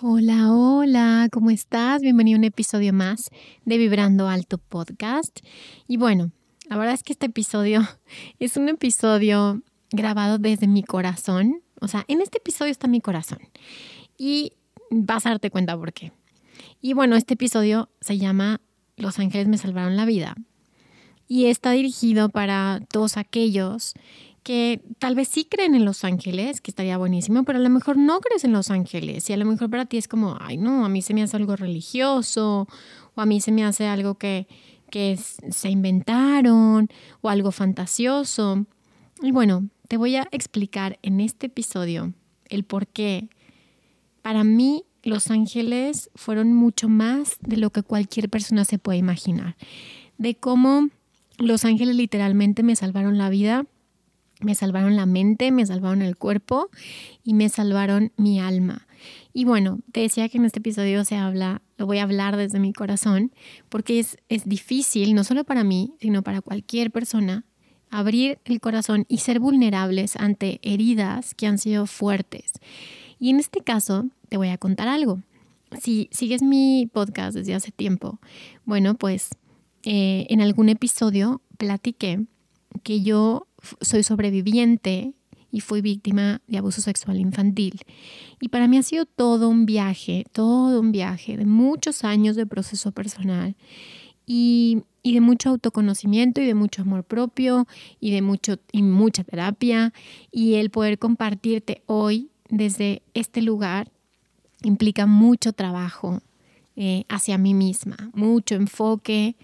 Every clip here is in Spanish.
Hola, hola, ¿cómo estás? Bienvenido a un episodio más de Vibrando Alto Podcast. Y bueno, la verdad es que este episodio es un episodio grabado desde mi corazón. O sea, en este episodio está mi corazón. Y vas a darte cuenta por qué. Y bueno, este episodio se llama Los ángeles me salvaron la vida. Y está dirigido para todos aquellos que tal vez sí creen en los ángeles, que estaría buenísimo, pero a lo mejor no crees en los ángeles y a lo mejor para ti es como, ay no, a mí se me hace algo religioso o a mí se me hace algo que, que se inventaron o algo fantasioso. Y bueno, te voy a explicar en este episodio el por qué para mí los ángeles fueron mucho más de lo que cualquier persona se puede imaginar, de cómo los ángeles literalmente me salvaron la vida me salvaron la mente, me salvaron el cuerpo y me salvaron mi alma. Y bueno, te decía que en este episodio se habla, lo voy a hablar desde mi corazón, porque es, es difícil, no solo para mí, sino para cualquier persona, abrir el corazón y ser vulnerables ante heridas que han sido fuertes. Y en este caso, te voy a contar algo. Si sigues mi podcast desde hace tiempo, bueno, pues eh, en algún episodio platiqué que yo soy sobreviviente y fui víctima de abuso sexual infantil. Y para mí ha sido todo un viaje, todo un viaje de muchos años de proceso personal y, de mucho autoconocimiento y de mucho amor propio y de mucho, y mucha terapia. Y el poder compartirte hoy desde este lugar implica mucho trabajo, eh, hacia mí misma, mucho enfoque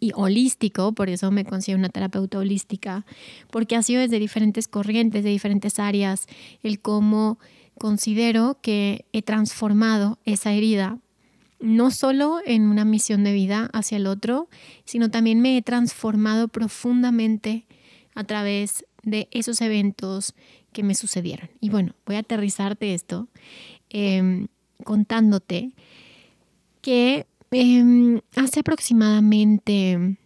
y holístico, por eso me considero una terapeuta holística, porque ha sido desde diferentes corrientes, de diferentes áreas, el cómo considero que he transformado esa herida, no solo en una misión de vida hacia el otro, sino también me he transformado profundamente a través de esos eventos que me sucedieron. Y bueno, voy a aterrizarte esto em, contándote que em, hace aproximadamente,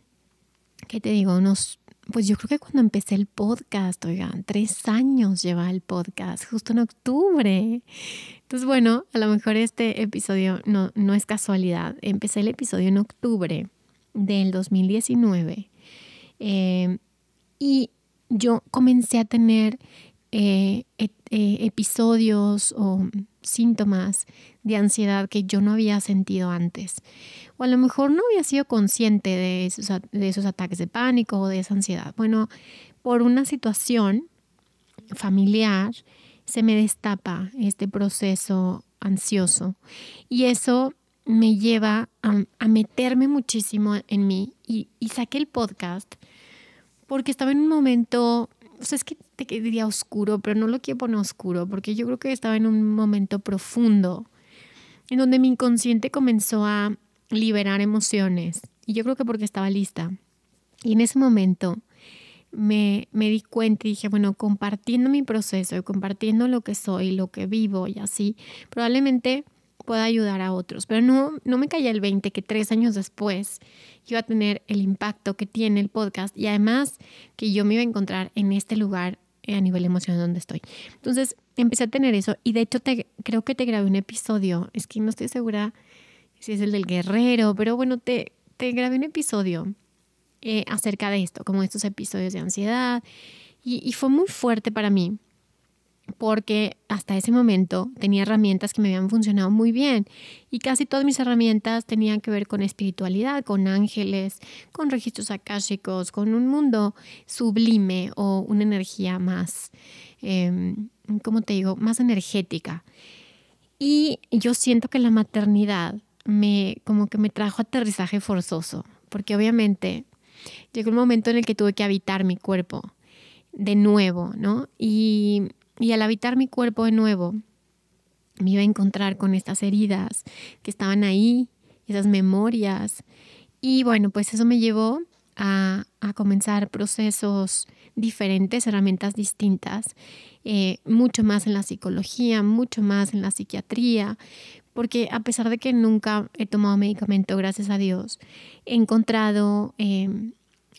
¿qué te digo? Unos, pues yo creo que cuando empecé el podcast, oigan, tres años lleva el podcast, justo en octubre. Entonces, bueno, a lo mejor este episodio no, no es casualidad. Empecé el episodio en octubre del 2019 em, y yo comencé a tener eh, eh, episodios o síntomas de ansiedad que yo no había sentido antes. O a lo mejor no había sido consciente de esos, ataques de pánico o de esa ansiedad. Bueno, por una situación familiar se me destapa este proceso ansioso y eso me lleva a, meterme muchísimo en mí y saqué el podcast porque estaba en un momento o sea, es que te diría oscuro, pero no lo quiero poner oscuro, porque yo creo que estaba en un momento profundo, en donde mi inconsciente comenzó a liberar emociones. Y yo creo que porque estaba lista. Y en ese momento me, me di cuenta y dije, bueno, compartiendo mi proceso, compartiendo lo que soy, lo que vivo y así, probablemente pueda ayudar a otros. Pero no, no me caía el 20 que tres años después iba a tener el impacto que tiene el podcast y además que yo me iba a encontrar en este lugar eh, a nivel emocional donde estoy. Entonces empecé a tener eso y de hecho te, creo que te grabé un episodio, es que no estoy segura si es el del guerrero, pero bueno, te, te grabé un episodio eh, acerca de esto, como estos episodios de ansiedad y, y fue muy fuerte para mí porque hasta ese momento tenía herramientas que me habían funcionado muy bien y casi todas mis herramientas tenían que ver con espiritualidad, con ángeles, con registros akáshicos, con un mundo sublime o una energía más, eh, ¿cómo te digo?, más energética. Y yo siento que la maternidad me como que me trajo aterrizaje forzoso, porque obviamente llegó un momento en el que tuve que habitar mi cuerpo de nuevo, ¿no? Y y al habitar mi cuerpo de nuevo, me iba a encontrar con estas heridas que estaban ahí, esas memorias. Y bueno, pues eso me llevó a, comenzar procesos diferentes, herramientas distintas, eh, mucho más en la psicología, mucho más en la psiquiatría, porque a pesar de que nunca he tomado medicamento, gracias a Dios, he encontrado em,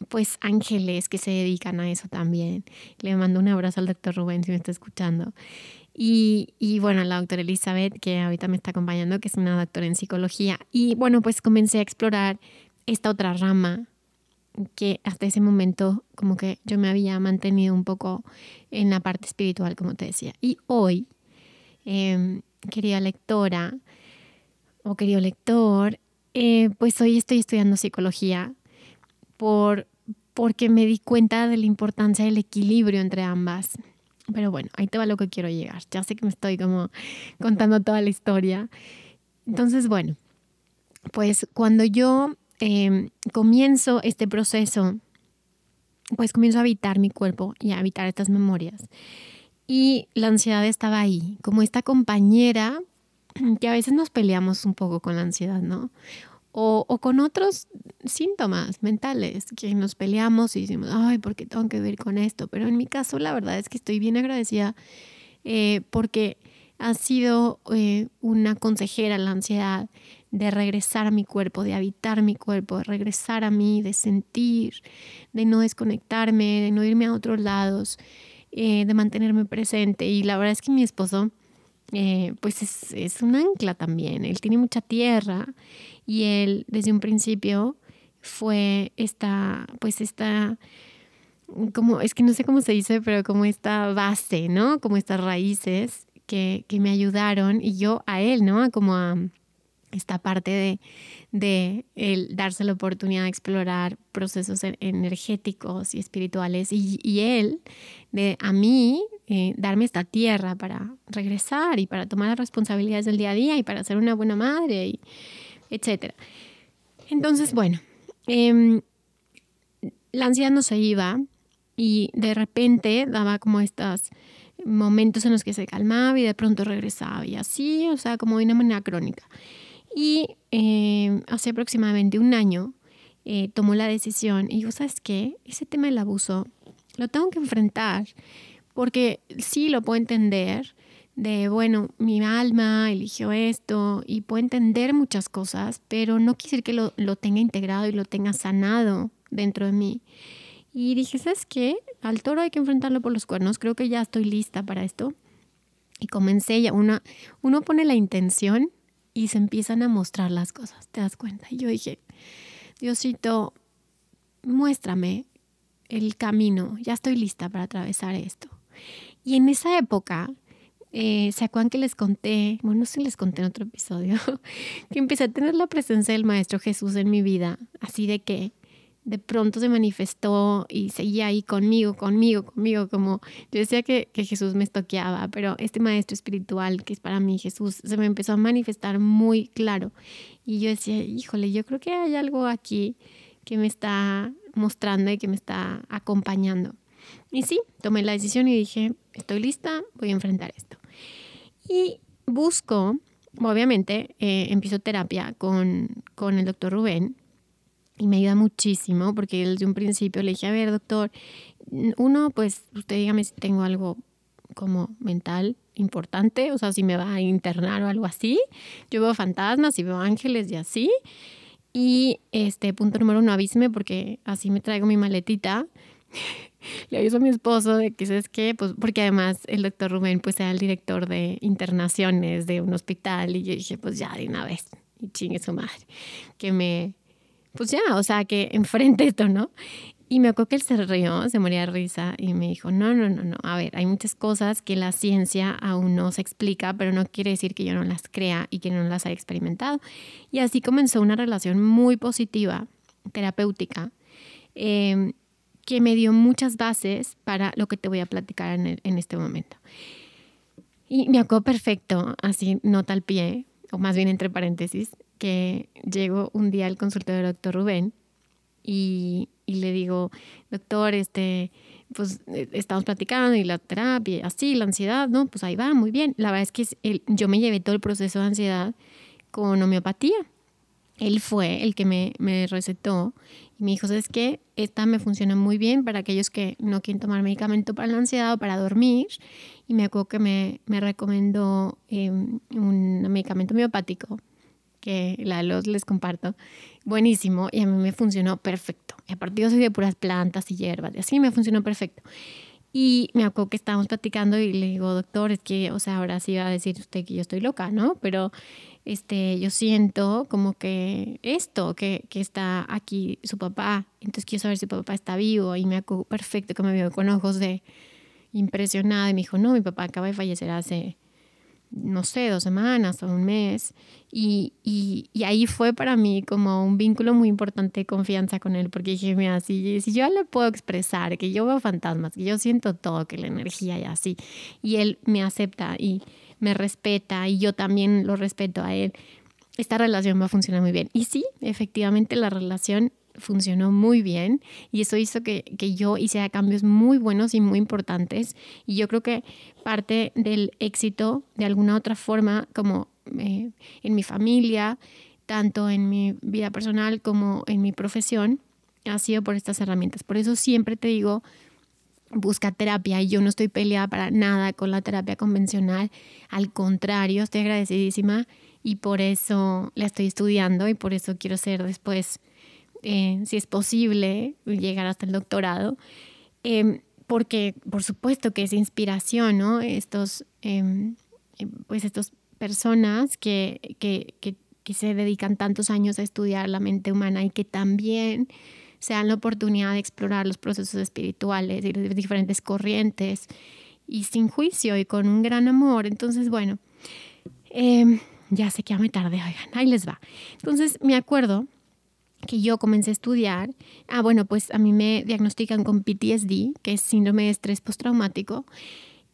pues ángeles que se dedican a eso también. Le mando un abrazo al doctor Rubén si me está escuchando. Y, y, bueno, la doctora Elizabeth, que ahorita me está acompañando, que es una doctora en psicología. Y bueno, pues comencé a explorar esta otra rama que hasta ese momento como que yo me había mantenido un poco en la parte espiritual, como te decía. Y hoy, eh, querida lectora o querido lector, eh, pues hoy estoy estudiando psicología por, porque me di cuenta de la importancia del equilibrio entre ambas. Pero bueno, ahí te va lo que quiero llegar. Ya sé que me estoy como contando toda la historia. Entonces, bueno, pues cuando yo em, comienzo este proceso, pues comienzo a habitar mi cuerpo y a habitar estas memorias. Y la ansiedad estaba ahí, como esta compañera que a veces nos peleamos un poco con la ansiedad, ¿no? O, con otros síntomas mentales que nos peleamos y decimos, ay, ¿por qué tengo que ver con esto? Pero en mi caso, la verdad es que estoy bien agradecida eh, porque ha sido eh, una consejera la ansiedad de regresar a mi cuerpo, de habitar mi cuerpo, de regresar a mí, de sentir, de no desconectarme, de no irme a otros lados, eh, de mantenerme presente. Y la verdad es que mi esposo eh, pues es, es, un ancla también. Él tiene mucha tierra y él desde un principio fue esta, pues esta, como, es que no sé cómo se dice, pero como esta base, ¿no? Como estas raíces que, que me ayudaron y yo a él, ¿no? Como a esta parte de, de el darse la oportunidad de explorar procesos energéticos y espirituales y, y él de a mí eh, darme esta tierra para regresar y para tomar las responsabilidades del día a día y para ser una buena madre, y etc. Entonces, bueno, em, la ansiedad no se iba y de repente daba como estos momentos en los que se calmaba y de pronto regresaba y así, o sea, como de una manera crónica. Y em, hace aproximadamente un año eh, tomó la decisión y yo, ¿sabes qué? Ese tema del abuso lo tengo que enfrentar porque sí lo puedo entender de, bueno, mi alma eligió esto y puedo entender muchas cosas, pero no quisiera que lo, lo tenga integrado y lo tenga sanado dentro de mí. Y dije, ¿sabes qué? Al toro hay que enfrentarlo por los cuernos, creo que ya estoy lista para esto. Y comencé ya, una, uno pone la intención y se empiezan a mostrar las cosas, ¿te das cuenta? Y yo dije, Diosito, muéstrame el camino, ya estoy lista para atravesar esto. Y en esa época, eh, ¿se acuerdan que les conté? Bueno, no sé si les conté en otro episodio, que empecé a tener la presencia del Maestro Jesús en mi vida, así de que de pronto se manifestó y seguía ahí conmigo, conmigo, conmigo, como yo decía que, que, Jesús me estoqueaba, pero este maestro espiritual que es para mí Jesús se me empezó a manifestar muy claro. Y yo decía, híjole, yo creo que hay algo aquí que me está mostrando y que me está acompañando. Y sí, tomé la decisión y dije, estoy lista, voy a enfrentar esto. Y busco, obviamente, eh, empiezo terapia con, con el doctor Rubén y me ayuda muchísimo porque desde un principio le dije, a ver, doctor, uno, pues usted dígame si tengo algo como mental importante, o sea, si me va a internar o algo así. Yo veo fantasmas y veo ángeles y así. Y este punto número uno, avíseme porque así me traigo mi maletita le aviso a mi esposo de que, ¿sabes qué? Pues porque además el doctor Rubén pues era el director de internaciones de un hospital y yo dije, pues ya de una vez, y chingue su madre, que me, pues ya, o sea, que enfrente esto, ¿no? Y me acuerdo que él se rió, se moría de risa y me dijo, no, no, no, no, a ver, hay muchas cosas que la ciencia aún no se explica, pero no quiere decir que yo no las crea y que no las haya experimentado. Y así comenzó una relación muy positiva, terapéutica, em, que me dio muchas bases para lo que te voy a platicar en, en este momento. Y me acuerdo perfecto, así nota al pie, o más bien entre paréntesis, que llego un día al consultorio del doctor Rubén y, le digo, doctor, este, pues eh, estamos platicando y la terapia, así, la ansiedad, ¿no? Pues ahí va, muy bien. La verdad es que yo me llevé todo el proceso de ansiedad con homeopatía. Él fue el que me, me recetó y me dijo, ¿sabes qué? Esta me funciona muy bien para aquellos que no quieren tomar medicamento para la ansiedad o para dormir. Y me acuerdo que me, me recomendó em, un medicamento homeopático que la los les comparto, buenísimo y a mí me funcionó perfecto. Y aparte yo soy de puras plantas y hierbas y así me funcionó perfecto. Y me acuerdo que estábamos platicando y le digo, doctor, es que, o sea, ahora sí va a decir usted que yo estoy loca, ¿no? Pero este, yo siento como que esto, que, que está aquí su papá, entonces quiero saber si su papá está vivo y me acuerdo perfecto que me vio con ojos de impresionada y me dijo, no, mi papá acaba de fallecer hace no sé, dos semanas o un mes. Y, y, y, ahí fue para mí como un vínculo muy importante de confianza con él, porque dije, mira, si, si yo le puedo expresar que yo veo fantasmas, que yo siento todo, que la energía y así, y él me acepta y me respeta y yo también lo respeto a él, esta relación va a funcionar muy bien. Y sí, efectivamente la relación funcionó muy bien y eso hizo que, que yo hiciera cambios muy buenos y muy importantes. Y yo creo que parte del éxito, de alguna otra forma, como eh, en mi familia, tanto en mi vida personal como en mi profesión, ha sido por estas herramientas. Por eso siempre te digo, busca terapia y yo no estoy peleada para nada con la terapia convencional. Al contrario, estoy agradecidísima y por eso la estoy estudiando y por eso quiero ser después eh, si es posible, llegar hasta el doctorado, em, porque por supuesto que es inspiración, ¿no? Estos, em, em, pues estas personas que, que, que, que se dedican tantos años a estudiar la mente humana y que también se dan la oportunidad de explorar los procesos espirituales y las diferentes corrientes y sin juicio y con un gran amor. Entonces, bueno, ya sé que ya me tardé, oigan, ahí les va. Entonces, me acuerdo que yo comencé a estudiar, ah, bueno, pues a mí me diagnostican con PTSD, que es síndrome de estrés postraumático,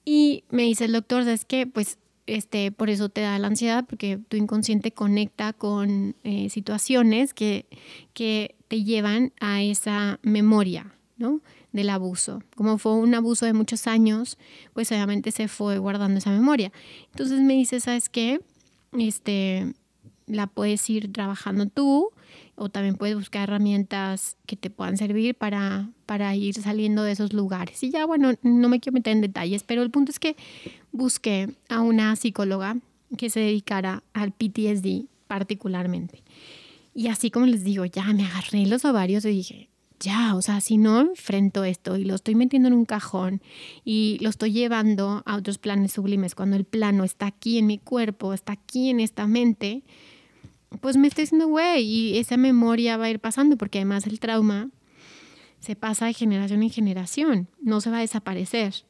y me dice el doctor, ¿sabes qué? Pues este, por eso te da la ansiedad, porque tu inconsciente conecta con eh, situaciones que, que te llevan a esa memoria, ¿no? Del abuso. Como fue un abuso de muchos años, pues obviamente se fue guardando esa memoria. Entonces me dice, ¿sabes qué? Este, la puedes ir trabajando tú o también puedes buscar herramientas que te puedan servir para, para ir saliendo de esos lugares. Y ya, bueno, no me quiero meter en detalles, pero el punto es que busqué a una psicóloga que se dedicara al PTSD particularmente. Y así como les digo, ya me agarré los ovarios y dije, ya, o sea, si no enfrento esto y lo estoy metiendo en un cajón y lo estoy llevando a otros planes sublimes, cuando el plano está aquí en mi cuerpo, está aquí en esta mente, pues me estoy diciendo, güey, y esa memoria va a ir pasando, porque además el trauma se pasa de generación en generación, no se va a desaparecer.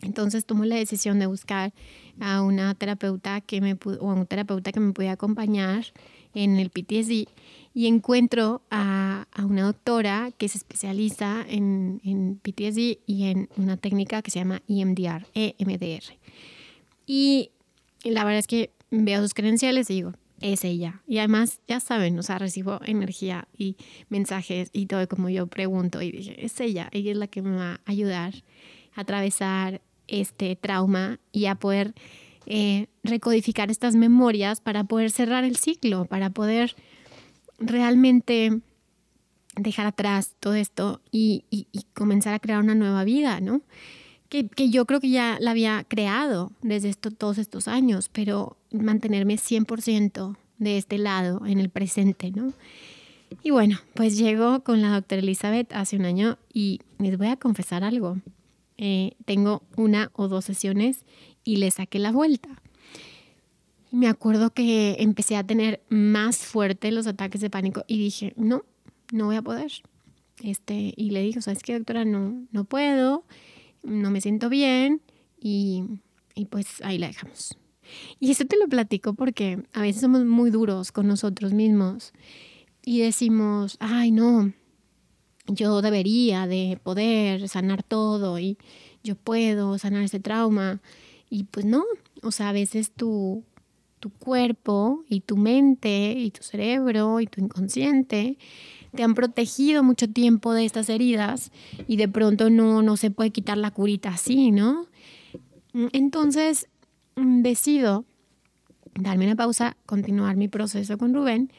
Entonces tomo la decisión de buscar a una terapeuta que me o a un terapeuta que me pudiera acompañar en el PTSD y encuentro a, a una doctora que se especializa en, en, PTSD y en una técnica que se llama EMDR, EMDR. Y la verdad es que veo sus credenciales y digo, es ella. Y además, ya saben, o sea, recibo energía y mensajes y todo como yo pregunto y dije, es ella, ella es la que me va a ayudar a atravesar este trauma y a poder eh, recodificar estas memorias para poder cerrar el ciclo, para poder realmente dejar atrás todo esto y, comenzar a crear una nueva vida, ¿no? Que, que, yo creo que ya la había creado desde esto, todos estos años, pero mantenerme 100% de este lado, en el presente, ¿no? Y bueno, pues llego con la doctora Elizabeth hace un año y les voy a confesar algo. Eh, tengo una o dos sesiones y le saqué la vuelta. Me acuerdo que empecé a tener más fuerte los ataques de pánico y dije, no, no voy a poder. Este, y le dije, ¿sabes qué, doctora? No, no puedo, no me siento bien y, y pues ahí la dejamos. Y eso te lo platico porque a veces somos muy duros con nosotros mismos y decimos, ay no, yo debería de poder sanar todo y yo puedo sanar ese trauma. Y pues no, o sea, a veces tu, tu cuerpo y tu mente y tu cerebro y tu inconsciente te han protegido mucho tiempo de estas heridas y de pronto no, no se puede quitar la curita así, ¿no? Entonces mm, decido darme una pausa, continuar mi proceso con Rubén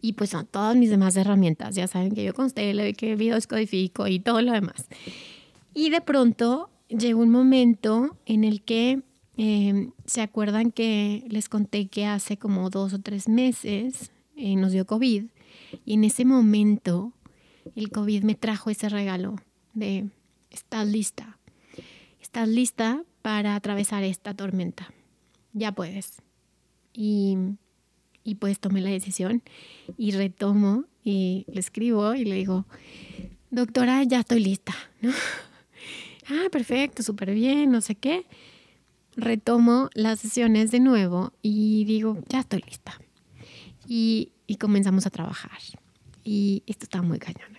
y pues son todas mis demás herramientas. Ya saben que yo constelo que videoscodifico y todo lo demás. Y de pronto llegó un momento en el que em, se acuerdan que les conté que hace como dos o tres meses eh, nos dio COVID y en ese momento el COVID me trajo ese regalo de estás lista, estás lista para atravesar esta tormenta, ya puedes. Y y pues tomé la decisión y retomo y le escribo y le digo, doctora, ya estoy lista, ah, perfecto, súper bien, no sé qué. Retomo las sesiones de nuevo y digo, ya estoy lista. Y, comenzamos a trabajar. Y esto está muy cañón.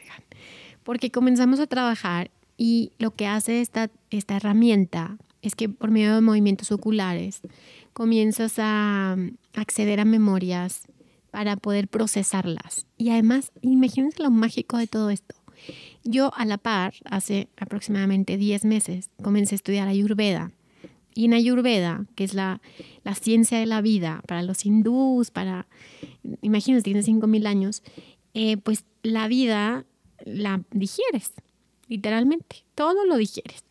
Porque comenzamos a trabajar y lo que hace esta, esta herramienta es que por medio de movimientos oculares comienzas a acceder a memorias para poder procesarlas. Y además, imagínense lo mágico de todo esto. Yo a la par, hace aproximadamente 10 meses, comencé a estudiar Ayurveda. Y en Ayurveda, que es la, ciencia de la vida para los hindús, para, imagínense, tiene 5.000 años, eh, pues la vida la digieres, literalmente, todo lo digieres.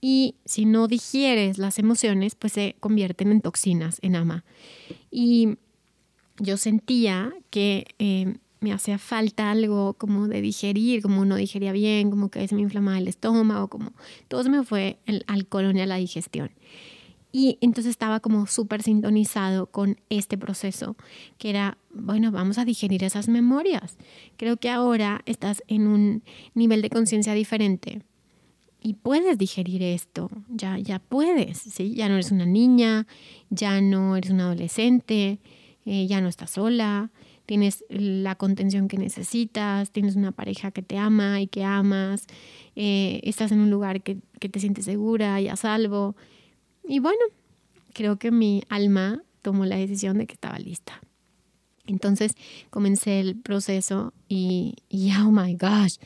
Y si no digieres las emociones, pues se convierten en toxinas, en ama. Y yo sentía que eh, me hacía falta algo como de digerir, como no digería bien, como que se me inflamaba el estómago, como todo se me fue al colon y a la digestión. Y entonces estaba como súper sintonizado con este proceso, que era, bueno, vamos a digerir esas memorias. Creo que ahora estás en un nivel de conciencia diferente y puedes digerir esto, ya, ya puedes, ¿sí? Ya no eres una niña, ya no eres un adolescente, eh, ya no estás sola, tienes la contención que necesitas, tienes una pareja que te ama y que amas, eh, estás en un lugar que, que te sientes segura y a salvo. Y bueno, creo que mi alma tomó la decisión de que estaba lista. Entonces comencé el proceso y, oh my gosh,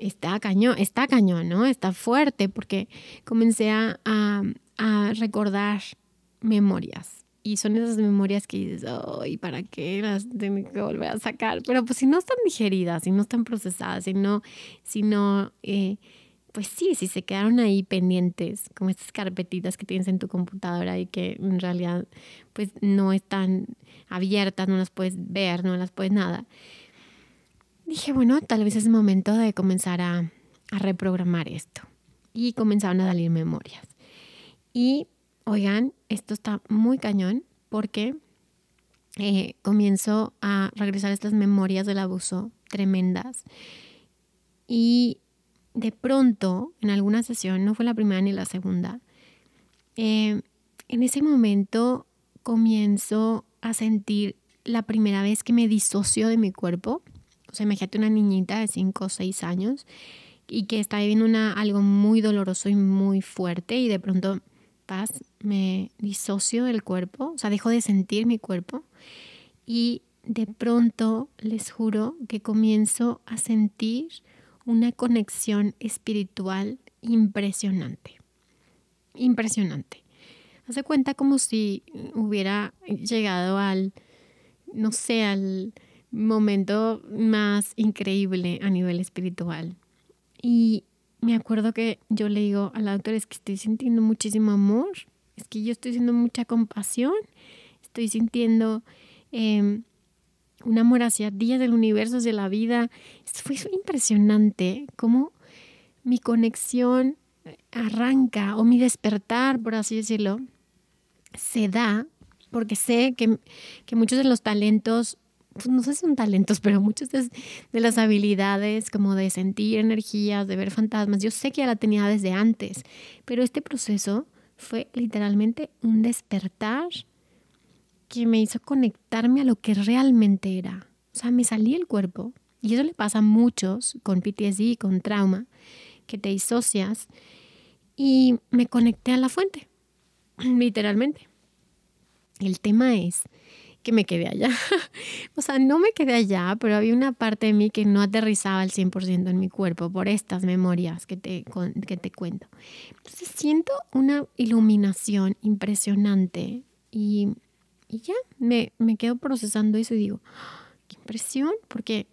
está cañón, está cañón, ¿no? Está fuerte porque comencé a, a, recordar memorias. Y son esas memorias que dices, ay, ¿para qué las tengo que volver a sacar? Pero pues si no están digeridas, si no están procesadas, si no, si no eh, pues sí, si se quedaron ahí pendientes, como estas carpetitas que tienes en tu computadora y que en realidad pues no están abiertas, no las puedes ver, no las puedes nada dije, bueno, tal vez es momento de comenzar a, reprogramar esto. Y comenzaron a salir memorias. Y, oigan, esto está muy cañón porque eh, comienzo a regresar estas memorias del abuso tremendas. Y de pronto, en alguna sesión, no fue la primera ni la segunda, eh, en ese momento comienzo a sentir la primera vez que me disocio de mi cuerpo sea, imagínate una niñita de 5 o 6 años y que está viviendo algo muy doloroso y muy fuerte y de pronto, paz, me disocio del cuerpo, o sea, dejo de sentir mi cuerpo y de pronto les juro que comienzo a sentir una conexión espiritual impresionante. Impresionante. Hace cuenta como si hubiera llegado al, no sé, al momento más increíble a nivel espiritual. Y me acuerdo que yo le digo a la doctora, es que estoy sintiendo muchísimo amor, es que yo estoy sintiendo mucha compasión, estoy sintiendo em, un amor hacia días del universo, hacia la vida. Fue impresionante cómo mi conexión arranca o mi despertar, por así decirlo, se da porque sé que, que muchos de los talentos pues, no sé si son talentos, pero muchas de, de, las habilidades como de sentir energías, de ver fantasmas, yo sé que ya la tenía desde antes, pero este proceso fue literalmente un despertar que me hizo conectarme a lo que realmente era. O sea, me salí el cuerpo. Y eso le pasa a muchos con PTSD, con trauma, que te disocias. Y me conecté a la fuente, literalmente. El tema es que me quedé allá. o sea, no me quedé allá, pero había una parte de mí que no aterrizaba al 100% en mi cuerpo por estas memorias que te, que te cuento. Entonces siento una iluminación impresionante y, y ya me, me, quedo procesando eso y digo, ¡Ah! qué impresión, porque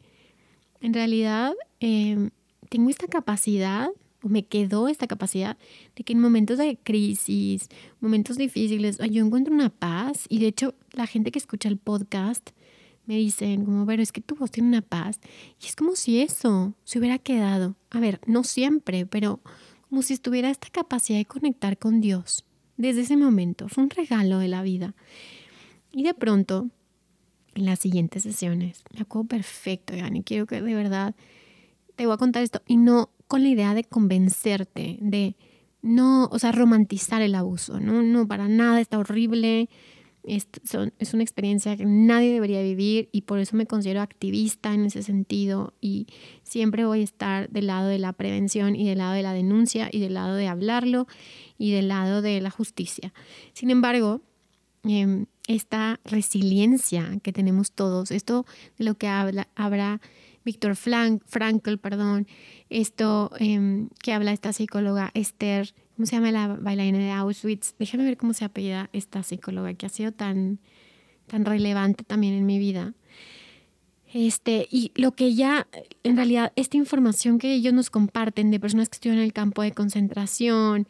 en realidad eh, tengo esta capacidad me quedó esta capacidad de que en momentos de crisis, momentos difíciles, yo encuentro una paz y de hecho la gente que escucha el podcast me dicen como, pero es que tu voz tiene una paz y es como si eso se hubiera quedado, a ver, no siempre, pero como si estuviera esta capacidad de conectar con Dios desde ese momento, fue un regalo de la vida. Y de pronto, en las siguientes sesiones, me acuerdo perfecto, y quiero que de verdad te voy a contar esto y no con la idea de convencerte, de no, o sea, romantizar el abuso, ¿no? No, para nada, está horrible, es, una experiencia que nadie debería vivir y por eso me considero activista en ese sentido y siempre voy a estar del lado de la prevención y del lado de la denuncia y del lado de hablarlo y del lado de la justicia. Sin embargo, em, esta resiliencia que tenemos todos, esto de lo que habla, habrá Víctor Frankl, perdón, esto em, que habla esta psicóloga Esther, ¿cómo se llama la bailarina de Auschwitz? Déjame ver cómo se apellida esta psicóloga que ha sido tan, tan relevante también en mi vida. Este, y lo que ya, en realidad, esta información que ellos nos comparten de personas que estuvieron en el campo de concentración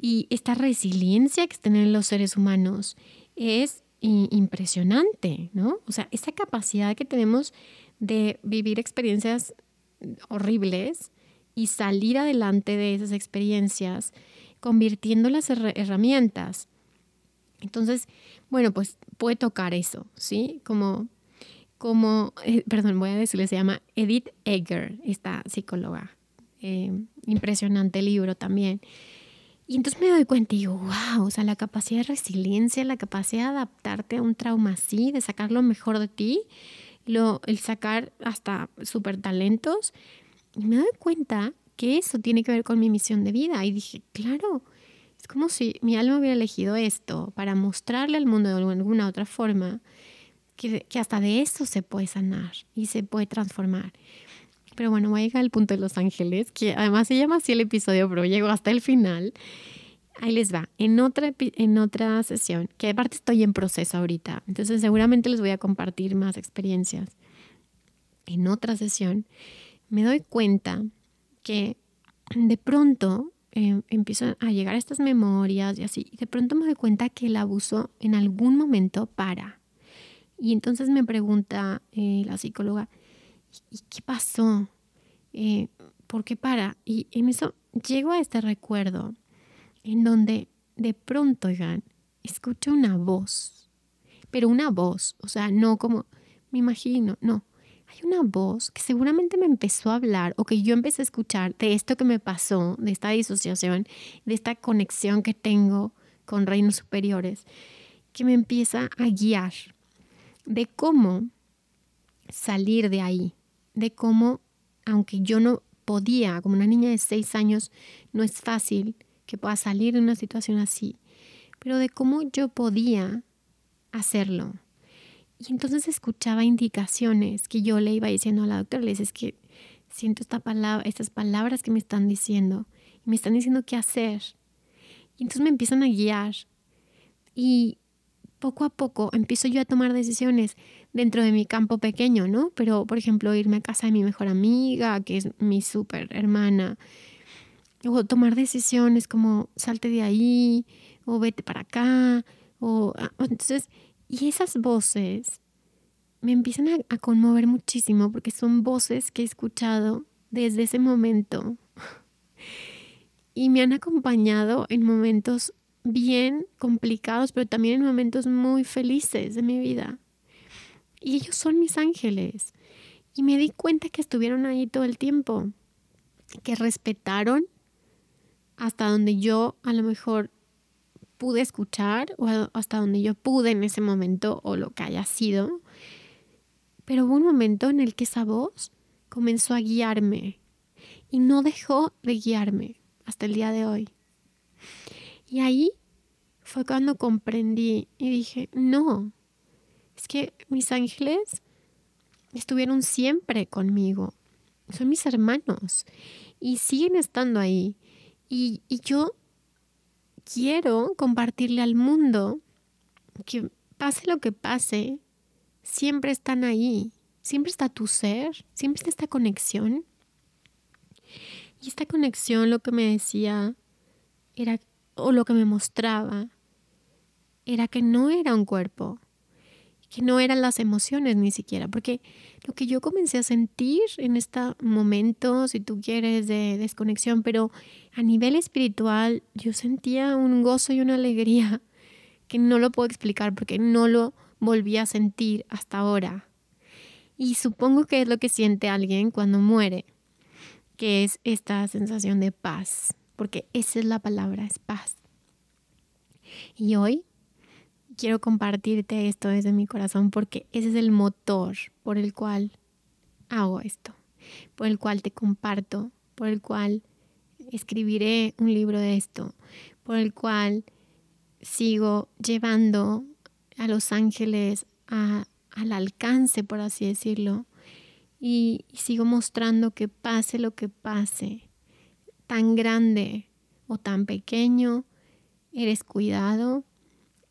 y esta resiliencia que tienen los seres humanos es impresionante, ¿no? O sea, esa capacidad que tenemos de vivir experiencias horribles y salir adelante de esas experiencias, convirtiendo las herramientas. Entonces, bueno, pues puede tocar eso, ¿sí? Como, como eh, perdón, voy a decirle, se llama Edith Egger, esta psicóloga. Eh, impresionante libro también. Y entonces me doy cuenta y digo, wow, o sea, la capacidad de resiliencia, la capacidad de adaptarte a un trauma así, de sacar lo mejor de ti, lo, el sacar hasta super talentos. Y me doy cuenta que eso tiene que ver con mi misión de vida. Y dije, claro, es como si mi alma hubiera elegido esto para mostrarle al mundo de alguna otra forma que, que hasta de eso se puede sanar y se puede transformar. Pero bueno, voy a llegar al punto de Los Ángeles, que además se llama así el episodio, pero llego hasta el final. Ahí les va, en otra, en otra sesión, que aparte estoy en proceso ahorita, entonces seguramente les voy a compartir más experiencias. En otra sesión me doy cuenta que de pronto eh, empiezo a llegar a estas memorias y así, y de pronto me doy cuenta que el abuso en algún momento para. Y entonces me pregunta eh, la psicóloga, ¿y qué pasó? Eh, ¿Por qué para? Y en eso llego a este recuerdo en donde de pronto, oigan, escucho una voz, pero una voz, o sea, no como, me imagino, no, hay una voz que seguramente me empezó a hablar o que yo empecé a escuchar de esto que me pasó, de esta disociación, de esta conexión que tengo con reinos superiores, que me empieza a guiar de cómo salir de ahí, de cómo, aunque yo no podía, como una niña de seis años, no es fácil que pueda salir de una situación así, pero de cómo yo podía hacerlo. Y entonces escuchaba indicaciones que yo le iba diciendo a la doctora, le decía, que siento esta palabra, estas palabras que me están diciendo, y me están diciendo qué hacer. Y entonces me empiezan a guiar. Y poco a poco empiezo yo a tomar decisiones dentro de mi campo pequeño, ¿no? Pero, por ejemplo, irme a casa de mi mejor amiga, que es mi súper hermana, o tomar decisiones como salte de ahí, o vete para acá, o ah, entonces, y esas voces me empiezan a, a conmover muchísimo porque son voces que he escuchado desde ese momento y me han acompañado en momentos bien complicados, pero también en momentos muy felices de mi vida. Y ellos son mis ángeles. Y me di cuenta que estuvieron ahí todo el tiempo, que respetaron hasta donde yo a lo mejor pude escuchar o hasta donde yo pude en ese momento o lo que haya sido. Pero hubo un momento en el que esa voz comenzó a guiarme y no dejó de guiarme hasta el día de hoy. Y ahí fue cuando comprendí y dije, no, es que mis ángeles estuvieron siempre conmigo, son mis hermanos y siguen estando ahí. Y, yo quiero compartirle al mundo que pase lo que pase, siempre están ahí, siempre está tu ser, siempre está esta conexión. Y esta conexión lo que me decía era, o lo que me mostraba, era que no era un cuerpo, que no eran las emociones ni siquiera, porque lo que yo comencé a sentir en este momento, si tú quieres, de desconexión, pero a nivel espiritual yo sentía un gozo y una alegría que no lo puedo explicar porque no lo volví a sentir hasta ahora. Y supongo que es lo que siente alguien cuando muere, que es esta sensación de paz, porque esa es la palabra, es paz. Y hoy quiero compartirte esto desde mi corazón porque ese es el motor por el cual hago esto, por el cual te comparto, por el cual escribiré un libro de esto, por el cual sigo llevando a los ángeles al alcance, por así decirlo, y, sigo mostrando que pase lo que pase, tan grande o tan pequeño, eres cuidado,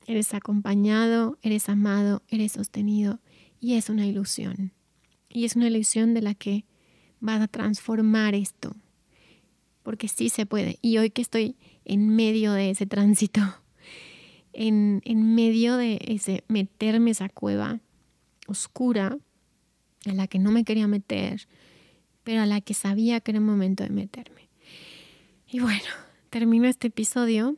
Eres acompañado, eres amado, eres sostenido y es una ilusión. Y es una ilusión de la que vas a transformar esto. Porque sí se puede. Y hoy que estoy en medio de ese tránsito, en, en medio de ese meterme esa cueva oscura a la que no me quería meter, pero a la que sabía que era el momento de meterme. Y bueno, termino este episodio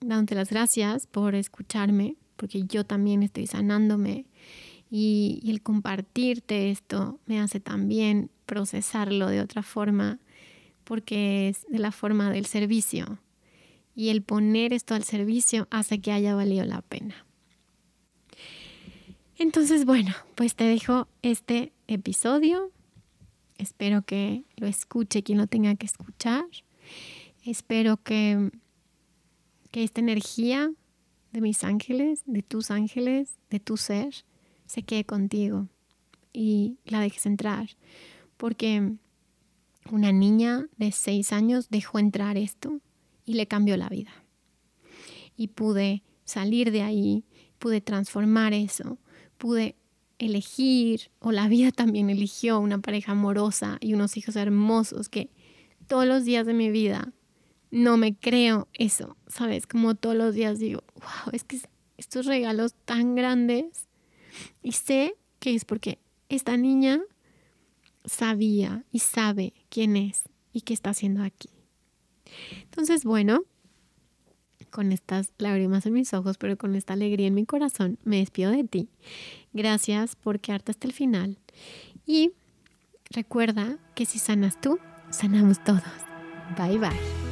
dándote las gracias por escucharme, porque yo también estoy sanándome y, el compartirte esto me hace también procesarlo de otra forma, porque es de la forma del servicio. Y el poner esto al servicio hace que haya valido la pena. Entonces, bueno, pues te dejo este episodio. Espero que lo escuche quien lo tenga que escuchar. Espero que que esta energía de mis ángeles, de tus ángeles, de tu ser, se quede contigo y la dejes entrar. Porque una niña de seis años dejó entrar esto y le cambió la vida. Y pude salir de ahí, pude transformar eso, pude elegir, o la vida también eligió una pareja amorosa y unos hijos hermosos que todos los días de mi vida no me creo eso, ¿sabes? Como todos los días digo, wow, es que estos regalos tan grandes y sé que es porque esta niña sabía y sabe quién es y qué está haciendo aquí. Entonces, bueno, con estas lágrimas en mis ojos, pero con esta alegría en mi corazón, me despido de ti. Gracias por quedarte hasta el final. Y recuerda que si sanas tú, sanamos todos. Bye bye.